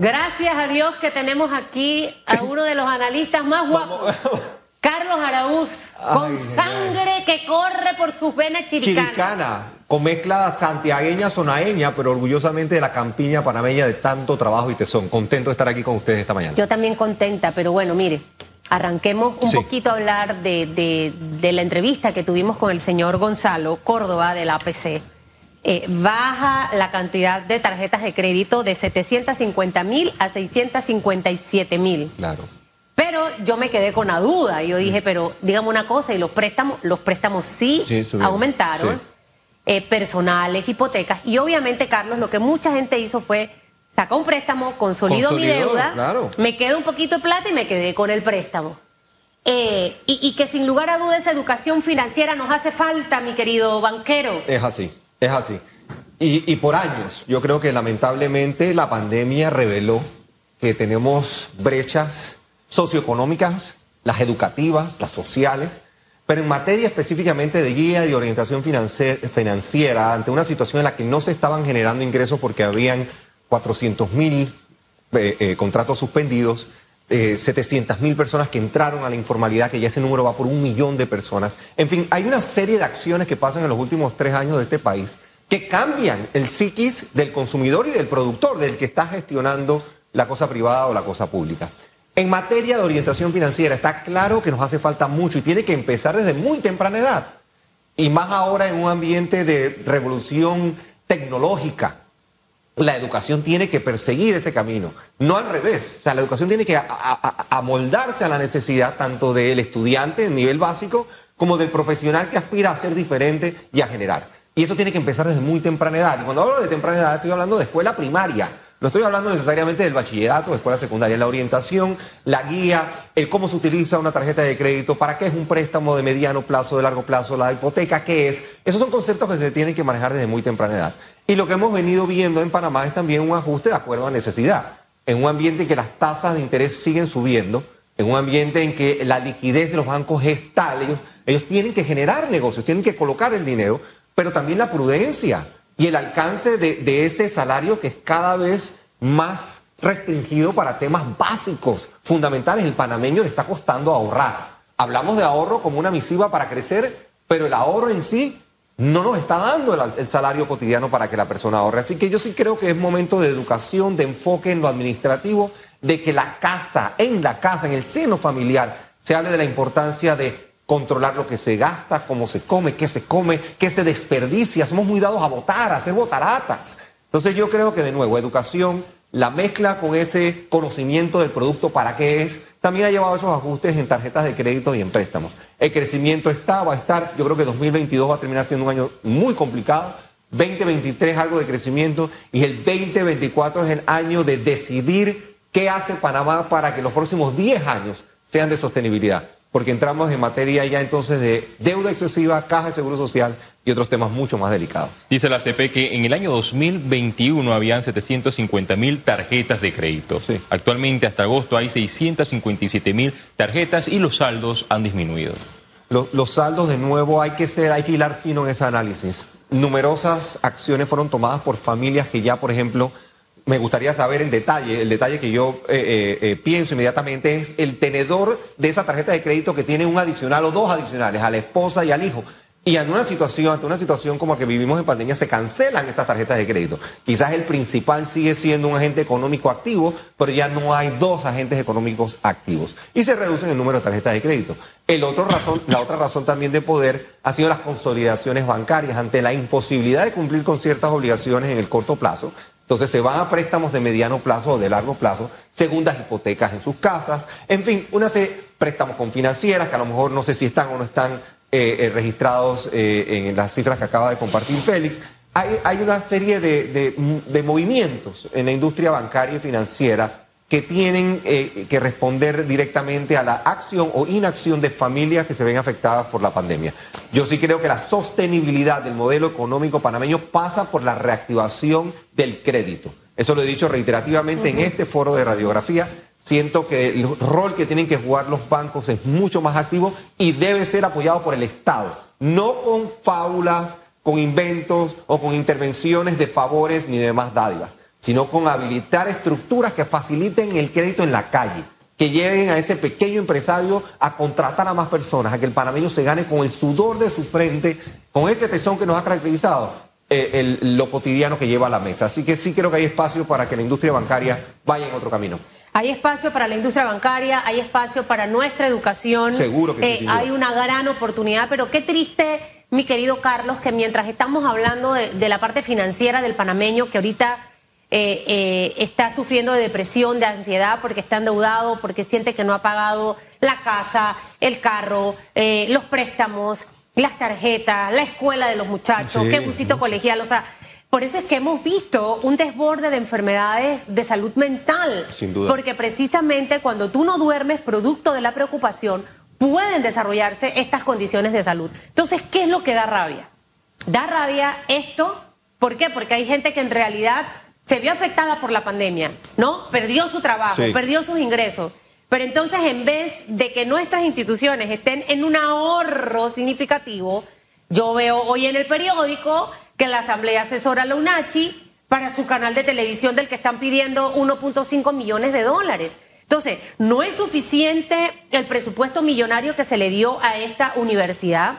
Gracias a Dios que tenemos aquí a uno de los analistas más guapos. Carlos Araúz, con sangre que corre por sus venas chiricanas. Chiricana, con mezcla santiagueña, sonaeña, pero orgullosamente de la campiña panameña de tanto trabajo y tesón. Contento de estar aquí con ustedes esta mañana. Yo también contenta, pero bueno, mire, arranquemos un poquito a hablar de, la entrevista que tuvimos con el señor Gonzalo Córdoba de la APC. Eh, baja la cantidad de tarjetas de crédito de 750 mil a 657 mil. Claro. Pero yo me quedé con la duda. Yo dije, pero dígame una cosa, y los préstamos, los préstamos sí, aumentaron, eh, personales, hipotecas. Y obviamente, Carlos, lo que mucha gente hizo fue saca un préstamo, consolido, mi deuda, me quedo un poquito de plata y me quedé con el préstamo. Eh, y, que sin lugar a dudas educación financiera nos hace falta, mi querido banquero. Es así, es así. Y, por años, yo creo que lamentablemente la pandemia reveló que tenemos brechas socioeconómicas, las educativas, las sociales, pero en materia específicamente de guía y orientación financiera, ante una situación en la que no se estaban generando ingresos porque habían 400 mil eh, eh, contratos suspendidos, eh, 700 mil personas que entraron a la informalidad, que ya ese número va por un millón de personas. En fin, hay una serie de acciones que pasan en los últimos tres años de este país que cambian el psiquis del consumidor y del productor, del que está gestionando la cosa privada o la cosa pública. En materia de orientación financiera, está claro que nos hace falta mucho y tiene que empezar desde muy temprana edad. Y más ahora en un ambiente de revolución tecnológica. La educación tiene que perseguir ese camino, no al revés. O sea, la educación tiene que amoldarse a, la necesidad tanto del estudiante en nivel básico como del profesional que aspira a ser diferente y a generar. Y eso tiene que empezar desde muy temprana edad. Y cuando hablo de temprana edad estoy hablando de escuela primaria no estoy hablando necesariamente del bachillerato, escuela secundaria, la orientación, la guía, el cómo se utiliza una tarjeta de crédito, para qué es un préstamo de mediano plazo, de largo plazo, la hipoteca, qué es. Esos son conceptos que se tienen que manejar desde muy temprana edad. Y lo que hemos venido viendo en Panamá es también un ajuste de acuerdo a necesidad. En un ambiente en que las tasas de interés siguen subiendo, en un ambiente en que la liquidez de los bancos es tal, ellos tienen que generar negocios, tienen que colocar el dinero, pero también la prudencia y el alcance de, ese salario que es cada vez más restringido para temas básicos, fundamentales. El panameño le está costando ahorrar. Hablamos de ahorro como una misiva para crecer, pero el ahorro en sí no nos está dando el, salario cotidiano para que la persona ahorre. Así que yo sí creo que es momento de educación, de enfoque en lo administrativo, de que la casa, en la casa, en el seno familiar, se hable de la importancia de controlar lo que se gasta, cómo se come, qué se come, qué se desperdicia. Somos muy dados a votar, a hacer botaratas. Entonces yo creo que de nuevo, educación, la mezcla con ese conocimiento del producto para qué es, también ha llevado esos ajustes en tarjetas de crédito y en préstamos. El crecimiento está, va a estar, yo creo que 2022 va a terminar siendo un año muy complicado, 2023 algo de crecimiento y el 2024 es el año de decidir qué hace Panamá para que los próximos 10 años sean de sostenibilidad porque entramos en materia ya entonces de deuda excesiva, caja de seguro social y otros temas mucho más delicados. Dice la CP que en el año 2021 habían 750 mil tarjetas de crédito. Actualmente hasta agosto hay 657 mil tarjetas y los saldos han disminuido. Los, los saldos de nuevo hay que ser, hay que hilar fino en ese análisis. Numerosas acciones fueron tomadas por familias que ya, por ejemplo, me gustaría saber en detalle, el detalle que yo eh, eh, eh, pienso inmediatamente es el tenedor de esa tarjeta de crédito que tiene un adicional o dos adicionales, a la esposa y al hijo. Y ante una situación, ante una situación como la que vivimos en pandemia, se cancelan esas tarjetas de crédito. Quizás el principal sigue siendo un agente económico activo, pero ya no hay dos agentes económicos activos. Y se reduce el número de tarjetas de crédito. El otro razón, la otra razón también de poder ha sido las consolidaciones bancarias ante la imposibilidad de cumplir con ciertas obligaciones en el corto plazo. Entonces se van a préstamos de mediano plazo o de largo plazo, segundas hipotecas en sus casas, en fin, una serie préstamos con financieras que a lo mejor no sé si están o no están eh, eh, registrados eh, en las cifras que acaba de compartir Félix. Hay, una serie de movimientos en la industria bancaria y financiera que tienen eh, que responder directamente a la acción o inacción de familias que se ven afectadas por la pandemia. Yo sí creo que la sostenibilidad del modelo económico panameño pasa por la reactivación del crédito. Eso lo he dicho reiterativamente en este foro de radiografía. Siento que el rol que tienen que jugar los bancos es mucho más activo y debe ser apoyado por el Estado, no con fábulas, con inventos o con intervenciones de favores ni de más dádivas sino con habilitar estructuras que faciliten el crédito en la calle, que lleven a ese pequeño empresario a contratar a más personas, a que el panameño se gane con el sudor de su frente, con ese tesón que nos ha caracterizado eh, lo cotidiano que lleva a la mesa. Así que sí creo que hay espacio para que la industria bancaria vaya en otro camino. Hay espacio para la industria bancaria, hay espacio para nuestra educación. Seguro que sí. Eh, hay una gran oportunidad, pero qué triste, mi querido Carlos, que mientras estamos hablando de, la parte financiera del panameño, que ahorita eh, eh, está sufriendo de depresión, de ansiedad, porque está endeudado, porque siente que no ha pagado la casa, el carro, los préstamos, las tarjetas, la escuela de los muchachos, qué busito colegial, o sea por eso es que hemos visto un desborde de enfermedades de salud mental. Sin duda. Porque precisamente cuando tú no duermes, producto de la preocupación, pueden desarrollarse estas condiciones de salud. Entonces, ¿qué es lo que da rabia? Da rabia esto, ¿por qué? Porque hay gente que en realidad se vio afectada por la pandemia, ¿no? Perdió su trabajo, perdió sus ingresos. Pero entonces, en vez de que nuestras instituciones estén en un ahorro significativo, yo veo hoy en el periódico que la Asamblea asesora a la UNACHI para su canal de televisión del que están pidiendo 1.5 millones de dólares. Entonces, no es suficiente el presupuesto millonario que se le dio a esta universidad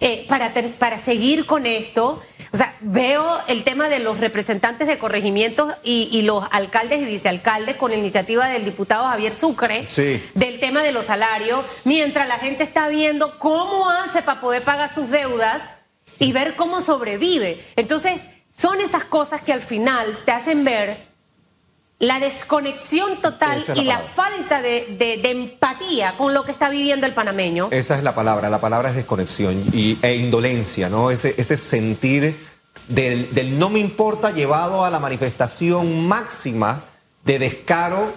eh, para, para seguir con esto. O sea, veo el tema de los representantes de corregimientos y, los alcaldes y vicealcaldes con iniciativa del diputado Javier Sucre del tema de los salarios, mientras la gente está viendo cómo hace para poder pagar sus deudas y ver cómo sobrevive. Entonces, son esas cosas que al final te hacen ver la desconexión total y la falta de, empatía con lo que está viviendo el panameño. Esa es la palabra, la palabra es desconexión y, e indolencia, ¿no? Ese, ese sentir del, del no me importa llevado a la manifestación máxima de descaro,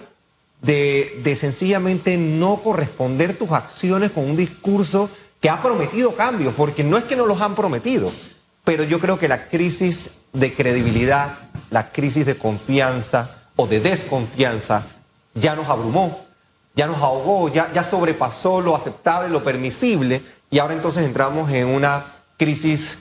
de, de sencillamente no corresponder tus acciones con un discurso que ha prometido cambios, porque no es que no los han prometido, pero yo creo que la crisis de credibilidad, la crisis de confianza o de desconfianza ya nos abrumó, ya nos ahogó, ya, ya sobrepasó lo aceptable, lo permisible, y ahora entonces entramos en una crisis,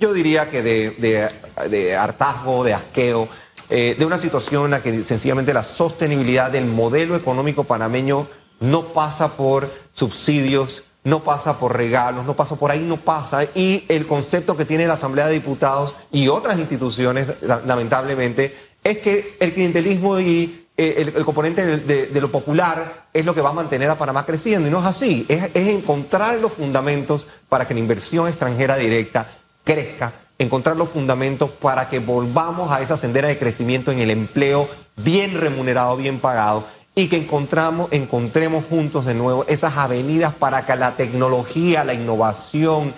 yo diría que de, de, hartazgo, de asqueo, eh, de una situación en la que sencillamente la sostenibilidad del modelo económico panameño no pasa por subsidios, no pasa por regalos, no pasa por ahí, no pasa. Y el concepto que tiene la Asamblea de Diputados y otras instituciones, lamentablemente, es que el clientelismo y eh, el, componente de, lo popular es lo que va a mantener a Panamá creciendo. Y no es así, es, encontrar los fundamentos para que la inversión extranjera directa crezca, encontrar los fundamentos para que volvamos a esa sendera de crecimiento en el empleo bien remunerado, bien pagado y que encontramos, encontremos juntos de nuevo esas avenidas para que la tecnología, la innovación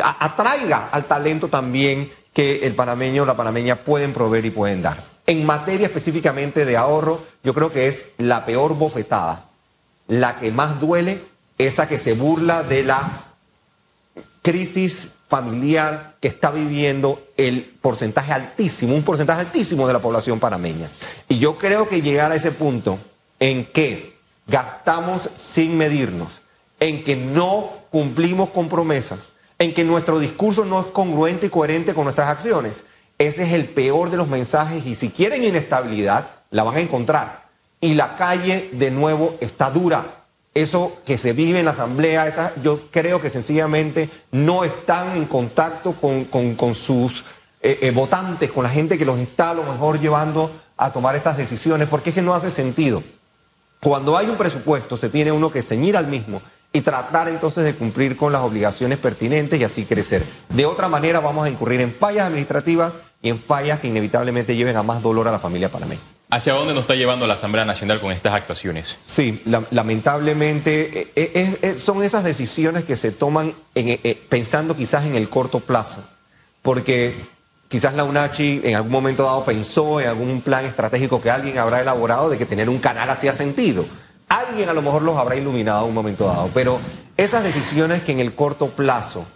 atraiga al talento también que el panameño o la panameña pueden proveer y pueden dar. En materia específicamente de ahorro, yo creo que es la peor bofetada, la que más duele, esa que se burla de la crisis familiar que está viviendo el porcentaje altísimo, un porcentaje altísimo de la población panameña. Y yo creo que llegar a ese punto en que gastamos sin medirnos, en que no cumplimos con promesas, en que nuestro discurso no es congruente y coherente con nuestras acciones. Ese es el peor de los mensajes y si quieren inestabilidad, la van a encontrar. Y la calle de nuevo está dura. Eso que se vive en la asamblea, esa, yo creo que sencillamente no están en contacto con, sus eh, eh, votantes, con la gente que los está a lo mejor llevando a tomar estas decisiones, porque es que no hace sentido. Cuando hay un presupuesto, se tiene uno que ceñir al mismo y tratar entonces de cumplir con las obligaciones pertinentes y así crecer. De otra manera vamos a incurrir en fallas administrativas y en fallas que inevitablemente lleven a más dolor a la familia panameña. ¿Hacia dónde nos está llevando la Asamblea Nacional con estas actuaciones? Sí, lamentablemente eh, eh, son esas decisiones que se toman eh, pensando quizás en el corto plazo, porque Quizás la UNACHI en algún momento dado pensó en algún plan estratégico que alguien habrá elaborado de que tener un canal hacía sentido. Alguien a lo mejor los habrá iluminado en un momento dado, pero esas decisiones que en el corto plazo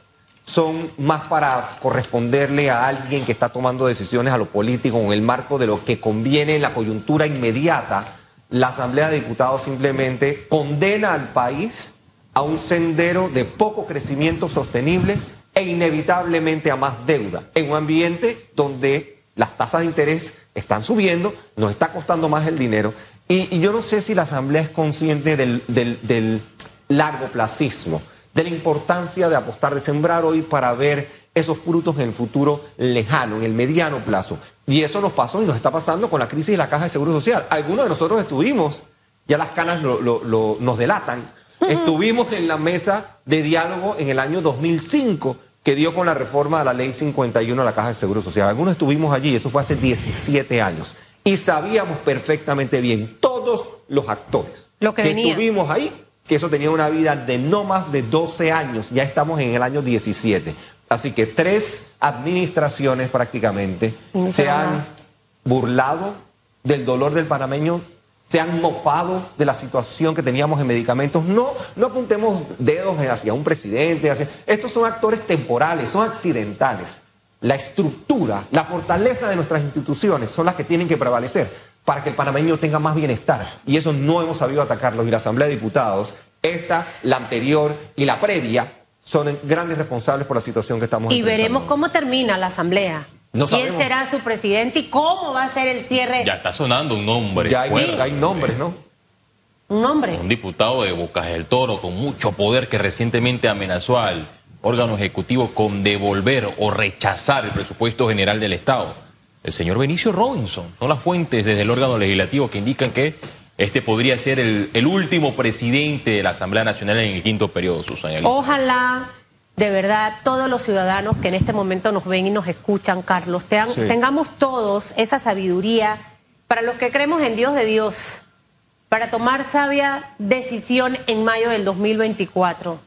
son más para corresponderle a alguien que está tomando decisiones a lo político en el marco de lo que conviene en la coyuntura inmediata, la Asamblea de Diputados simplemente condena al país a un sendero de poco crecimiento sostenible e inevitablemente a más deuda en un ambiente donde las tasas de interés están subiendo, nos está costando más el dinero. Y, yo no sé si la Asamblea es consciente del, del, largo placismo, de la importancia de apostar, de sembrar hoy para ver esos frutos en el futuro lejano, en el mediano plazo. Y eso nos pasó y nos está pasando con la crisis de la Caja de Seguro Social. Algunos de nosotros estuvimos, ya las canas nos delatan, estuvimos en la mesa de diálogo en el año 2005 que dio con la reforma de la ley 51 de la Caja de Seguro Social. Algunos estuvimos allí, eso fue hace 17 años. Y sabíamos perfectamente bien, todos los actores que, estuvimos ahí, que eso tenía una vida de no más de 12 años. Ya estamos en el año 17. Así que tres administraciones prácticamente se han burlado del dolor del panameño se han mofado de la situación que teníamos en medicamentos. No, no apuntemos dedos hacia un presidente. Hacia... Estos son actores temporales, son accidentales. La estructura, la fortaleza de nuestras instituciones son las que tienen que prevalecer para que el panameño tenga más bienestar. Y eso no hemos sabido atacarlos. Y la Asamblea de Diputados, esta, la anterior y la previa, son grandes responsables por la situación que estamos Y veremos cómo termina la Asamblea. ¿Quién será su presidente y cómo va a ser el cierre? Ya está sonando un nombre. Ya hay, nombres, ¿no? Un nombre. Un diputado de Bocas del Toro con mucho poder que recientemente amenazó al órgano ejecutivo con devolver o rechazar el presupuesto general del Estado. El señor Benicio Robinson. Son las fuentes desde el órgano legislativo que indican que este podría ser el, el último presidente de la Asamblea Nacional en el quinto periodo, Susana. Ojalá de verdad, todos los ciudadanos que en este momento nos ven y nos escuchan, Carlos, tengamos todos esa sabiduría para los que creemos en Dios de Dios, para tomar sabia decisión en mayo del 2024.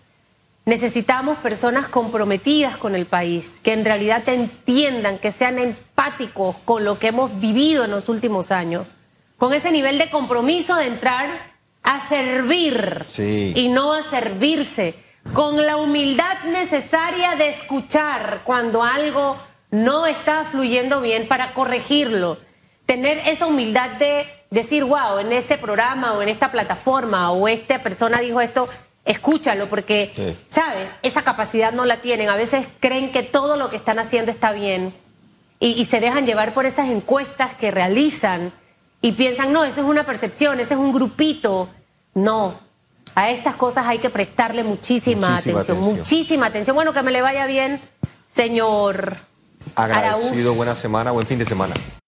Necesitamos personas comprometidas con el país, que en realidad entiendan, que sean empáticos con lo que hemos vivido en los últimos años, con ese nivel de compromiso de entrar a servir y no a servirse con la humildad necesaria de escuchar cuando algo no está fluyendo bien para corregirlo. Tener esa humildad de decir, wow, en este programa o en esta plataforma o esta persona dijo esto, escúchalo, porque, ¿sabes? Esa capacidad no la tienen. A veces creen que todo lo que están haciendo está bien y, y se dejan llevar por esas encuestas que realizan y piensan, no, eso es una percepción, ese es un grupito. No, a estas cosas hay que prestarle muchísima, atención, muchísima atención. Bueno, que me le vaya bien, señor. Agradecido, buena semana, buen fin de semana.